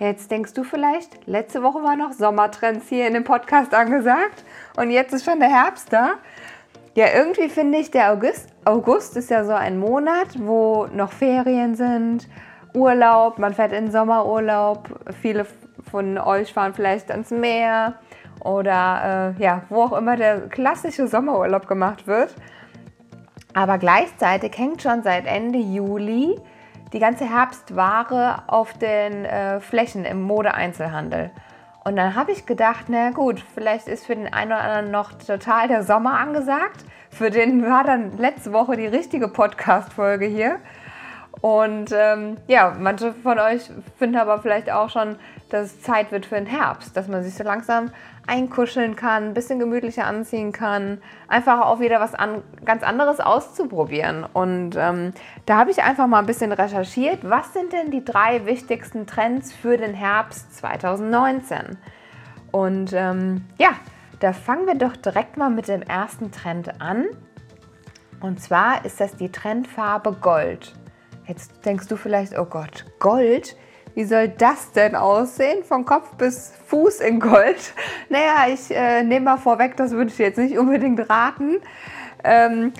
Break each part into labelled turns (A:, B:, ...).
A: Jetzt denkst du vielleicht, letzte Woche war noch Sommertrends hier in dem Podcast angesagt und jetzt ist schon der Herbst da. Ja, irgendwie finde ich, der August, August ist ja so ein Monat, wo noch Ferien sind, Urlaub, man fährt in Sommerurlaub, viele von euch fahren vielleicht ans Meer oder äh, ja, wo auch immer der klassische Sommerurlaub gemacht wird. Aber gleichzeitig hängt schon seit Ende Juli die ganze Herbstware auf den äh, Flächen im Modeeinzelhandel. Und dann habe ich gedacht, na gut, vielleicht ist für den einen oder anderen noch total der Sommer angesagt. Für den war dann letzte Woche die richtige Podcast-Folge hier. Und ähm, ja, manche von euch finden aber vielleicht auch schon, dass es Zeit wird für den Herbst, dass man sich so langsam einkuscheln kann, ein bisschen gemütlicher anziehen kann, einfach auch wieder was an, ganz anderes auszuprobieren. Und ähm, da habe ich einfach mal ein bisschen recherchiert, was sind denn die drei wichtigsten Trends für den Herbst 2019? Und ähm, ja, da fangen wir doch direkt mal mit dem ersten Trend an. Und zwar ist das die Trendfarbe Gold. Jetzt denkst du vielleicht, oh Gott, Gold? Wie soll das denn aussehen? Von Kopf bis Fuß in Gold? Naja, ich äh, nehme mal vorweg, das würde ich jetzt nicht unbedingt raten. Ähm,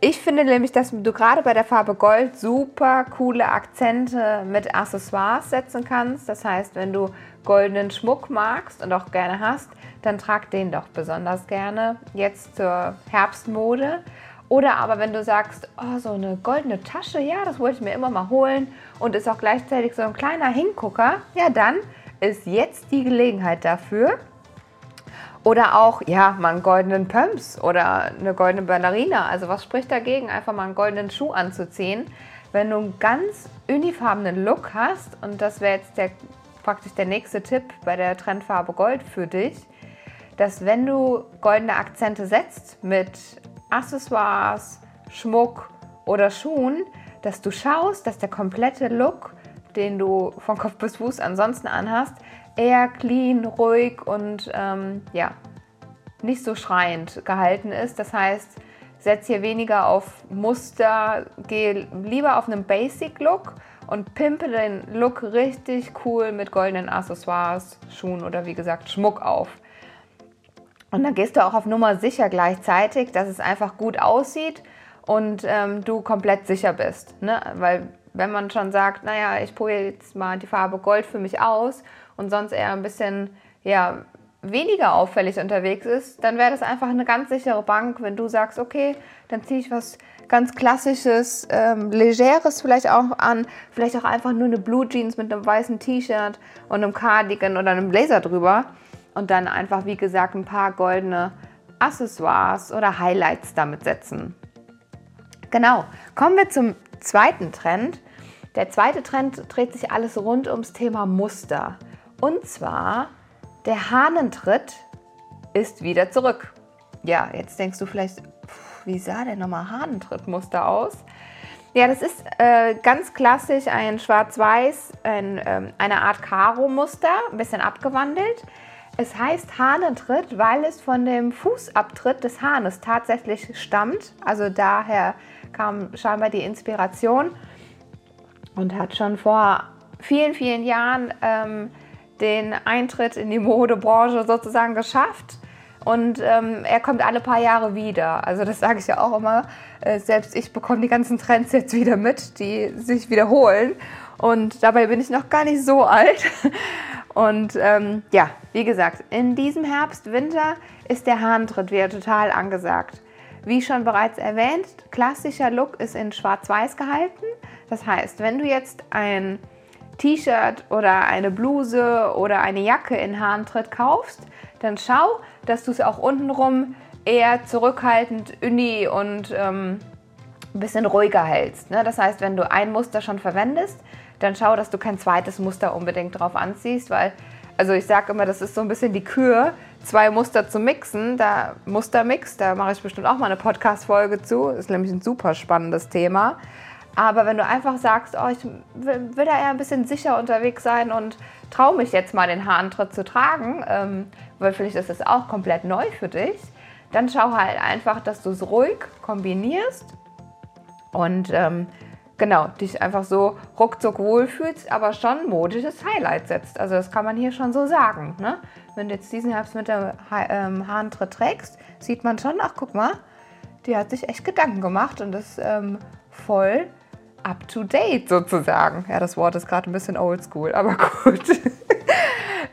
A: ich finde nämlich, dass du gerade bei der Farbe Gold super coole Akzente mit Accessoires setzen kannst. Das heißt, wenn du goldenen Schmuck magst und auch gerne hast, dann trag den doch besonders gerne jetzt zur Herbstmode. Oder aber wenn du sagst, oh, so eine goldene Tasche, ja, das wollte ich mir immer mal holen und ist auch gleichzeitig so ein kleiner Hingucker, ja, dann ist jetzt die Gelegenheit dafür. Oder auch, ja, mal einen goldenen Pumps oder eine goldene Ballerina. Also was spricht dagegen, einfach mal einen goldenen Schuh anzuziehen, wenn du einen ganz unifarbenen Look hast. Und das wäre jetzt der, praktisch der nächste Tipp bei der Trendfarbe Gold für dich, dass wenn du goldene Akzente setzt mit Accessoires, Schmuck oder Schuhen, dass du schaust, dass der komplette Look, den du von Kopf bis Fuß ansonsten anhast, eher clean, ruhig und ähm, ja, nicht so schreiend gehalten ist. Das heißt, setz hier weniger auf Muster, geh lieber auf einen Basic-Look und pimpe den Look richtig cool mit goldenen Accessoires, Schuhen oder wie gesagt Schmuck auf. Und dann gehst du auch auf Nummer sicher gleichzeitig, dass es einfach gut aussieht und ähm, du komplett sicher bist. Ne? Weil wenn man schon sagt, naja, ich probiere jetzt mal die Farbe Gold für mich aus und sonst eher ein bisschen ja, weniger auffällig unterwegs ist, dann wäre das einfach eine ganz sichere Bank, wenn du sagst, okay, dann ziehe ich was ganz klassisches, ähm, legeres vielleicht auch an, vielleicht auch einfach nur eine Blue Jeans mit einem weißen T-Shirt und einem Cardigan oder einem Blazer drüber und dann einfach, wie gesagt, ein paar goldene Accessoires oder Highlights damit setzen. Genau, kommen wir zum zweiten Trend. Der zweite Trend dreht sich alles rund ums Thema Muster. Und zwar, der Hahnentritt ist wieder zurück. Ja, jetzt denkst du vielleicht, wie sah denn nochmal Hahnentrittmuster aus? Ja, das ist äh, ganz klassisch ein Schwarz-Weiß, ein, ähm, eine Art Karo-Muster, ein bisschen abgewandelt. Es heißt Hahnentritt, weil es von dem Fußabtritt des Hahnes tatsächlich stammt. Also daher kam scheinbar die Inspiration und hat schon vor vielen, vielen Jahren ähm, den Eintritt in die Modebranche sozusagen geschafft. Und ähm, er kommt alle paar Jahre wieder. Also das sage ich ja auch immer. Äh, selbst ich bekomme die ganzen Trends jetzt wieder mit, die sich wiederholen. Und dabei bin ich noch gar nicht so alt. Und ähm, ja, wie gesagt, in diesem Herbst, Winter ist der Hahntritt wieder total angesagt. Wie schon bereits erwähnt, klassischer Look ist in schwarz-weiß gehalten. Das heißt, wenn du jetzt ein T-Shirt oder eine Bluse oder eine Jacke in Hahntritt kaufst, dann schau, dass du es auch untenrum eher zurückhaltend, uni und ähm, ein bisschen ruhiger hältst. Ne? Das heißt, wenn du ein Muster schon verwendest, dann schau, dass du kein zweites Muster unbedingt drauf anziehst, weil also ich sage immer, das ist so ein bisschen die Kür, zwei Muster zu mixen. Da Mustermix, da mache ich bestimmt auch mal eine Podcast-Folge zu. Ist nämlich ein super spannendes Thema. Aber wenn du einfach sagst, oh, ich will, will da eher ein bisschen sicher unterwegs sein und traue mich jetzt mal den Haarentritt zu tragen, ähm, weil vielleicht ist das auch komplett neu für dich, dann schau halt einfach, dass du es ruhig kombinierst und ähm, genau, dich einfach so ruckzuck wohlfühlst, aber schon modisches Highlight setzt. Also das kann man hier schon so sagen. Ne? Wenn du jetzt diesen Herbst mit der ha ähm, Haarentritt trägst, sieht man schon, ach guck mal, die hat sich echt Gedanken gemacht und ist ähm, voll up to date sozusagen. Ja, das Wort ist gerade ein bisschen oldschool, aber gut.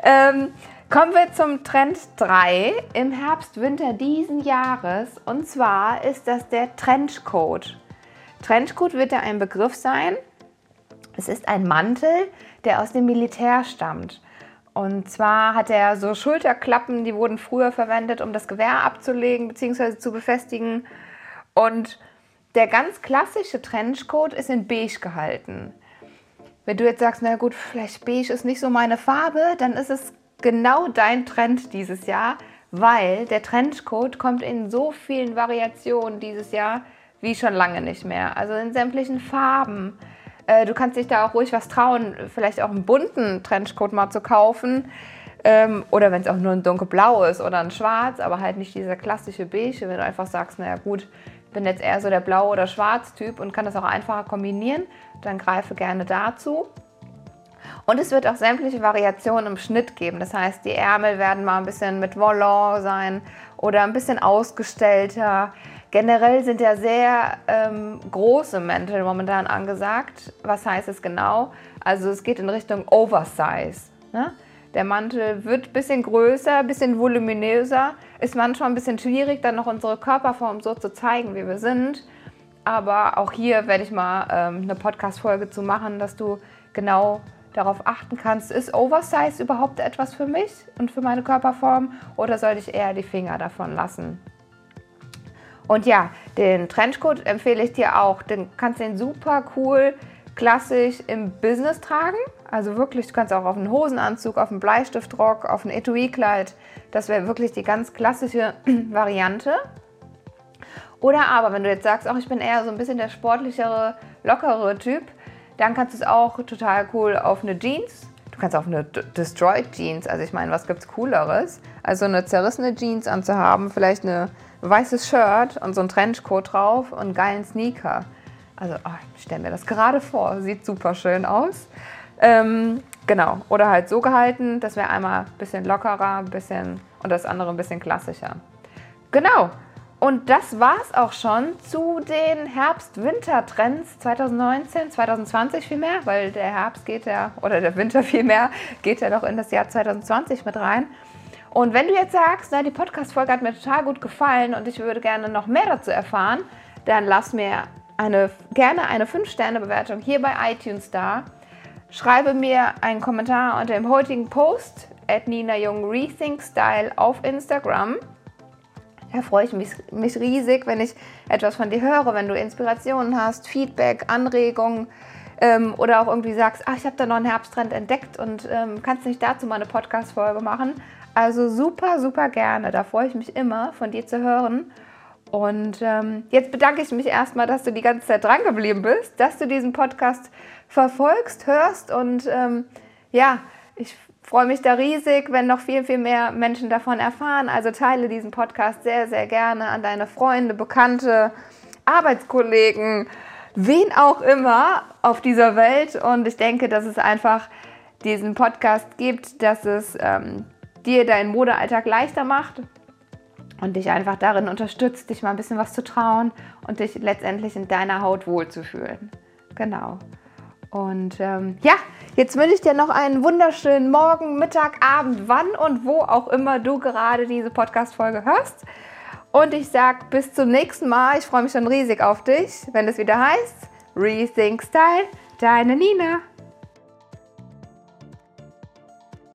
A: ähm, kommen wir zum Trend 3 im Herbst-Winter diesen Jahres. Und zwar ist das der Trenchcoat. Trenchcoat wird ja ein Begriff sein. Es ist ein Mantel, der aus dem Militär stammt. Und zwar hat er so Schulterklappen, die wurden früher verwendet, um das Gewehr abzulegen bzw. zu befestigen. Und der ganz klassische Trenchcoat ist in beige gehalten. Wenn du jetzt sagst, na gut, vielleicht beige ist nicht so meine Farbe, dann ist es genau dein Trend dieses Jahr, weil der Trenchcoat kommt in so vielen Variationen dieses Jahr wie schon lange nicht mehr. Also in sämtlichen Farben. Äh, du kannst dich da auch ruhig was trauen, vielleicht auch einen bunten Trenchcoat mal zu kaufen. Ähm, oder wenn es auch nur ein dunkelblau ist oder ein schwarz, aber halt nicht dieser klassische beige, wenn du einfach sagst, naja gut, bin jetzt eher so der Blau- oder Schwarz-Typ und kann das auch einfacher kombinieren, dann greife gerne dazu. Und es wird auch sämtliche Variationen im Schnitt geben. Das heißt, die Ärmel werden mal ein bisschen mit Volant sein oder ein bisschen ausgestellter. Generell sind ja sehr ähm, große Mäntel momentan angesagt. Was heißt es genau? Also es geht in Richtung Oversize. Ne? Der Mantel wird ein bisschen größer, ein bisschen voluminöser. Ist manchmal ein bisschen schwierig, dann noch unsere Körperform so zu zeigen, wie wir sind. Aber auch hier werde ich mal ähm, eine Podcast-Folge zu machen, dass du genau darauf achten kannst, ist Oversize überhaupt etwas für mich und für meine Körperform oder sollte ich eher die Finger davon lassen? Und ja, den Trenchcoat empfehle ich dir auch. Den kannst den super cool klassisch im Business tragen. Also wirklich, du kannst auch auf einen Hosenanzug, auf einen Bleistiftrock, auf ein Etui-Kleid. Das wäre wirklich die ganz klassische Variante. Oder aber, wenn du jetzt sagst, auch ich bin eher so ein bisschen der sportlichere, lockere Typ, dann kannst du es auch total cool auf eine Jeans. Du kannst auf eine Destroyed Jeans, also ich meine, was gibt es Cooleres? Also eine zerrissene Jeans anzuhaben, vielleicht ein weißes Shirt und so ein Trenchcoat drauf und geilen Sneaker. Also oh, ich stelle mir das gerade vor, sieht super schön aus. Ähm, genau, oder halt so gehalten, das wäre einmal ein bisschen lockerer, bisschen und das andere ein bisschen klassischer. Genau, und das war es auch schon zu den Herbst-Winter-Trends 2019, 2020 vielmehr, weil der Herbst geht ja, oder der Winter vielmehr, geht ja doch in das Jahr 2020 mit rein. Und wenn du jetzt sagst, na, die Podcast-Folge hat mir total gut gefallen und ich würde gerne noch mehr dazu erfahren, dann lass mir eine, gerne eine 5-Sterne-Bewertung hier bei iTunes da. Schreibe mir einen Kommentar unter dem heutigen Post at Nina Jung Rethink Style auf Instagram. Da freue ich mich, mich riesig, wenn ich etwas von dir höre, wenn du Inspirationen hast, Feedback, Anregungen ähm, oder auch irgendwie sagst, ach, ich habe da noch einen Herbsttrend entdeckt und ähm, kannst nicht dazu mal eine Podcast-Folge machen. Also super, super gerne. Da freue ich mich immer, von dir zu hören. Und ähm, jetzt bedanke ich mich erstmal, dass du die ganze Zeit dran geblieben bist, dass du diesen Podcast verfolgst, hörst und ähm, ja, ich freue mich da riesig, wenn noch viel, viel mehr Menschen davon erfahren. Also teile diesen Podcast sehr, sehr gerne an deine Freunde, Bekannte, Arbeitskollegen, wen auch immer auf dieser Welt. Und ich denke, dass es einfach diesen Podcast gibt, dass es ähm, dir deinen Modealltag leichter macht und dich einfach darin unterstützt, dich mal ein bisschen was zu trauen und dich letztendlich in deiner Haut wohlzufühlen. Genau. Und ähm, ja, jetzt wünsche ich dir noch einen wunderschönen Morgen, Mittag, Abend, wann und wo auch immer du gerade diese Podcast-Folge hörst. Und ich sage bis zum nächsten Mal. Ich freue mich schon riesig auf dich, wenn es wieder heißt Rethink Style, deine Nina.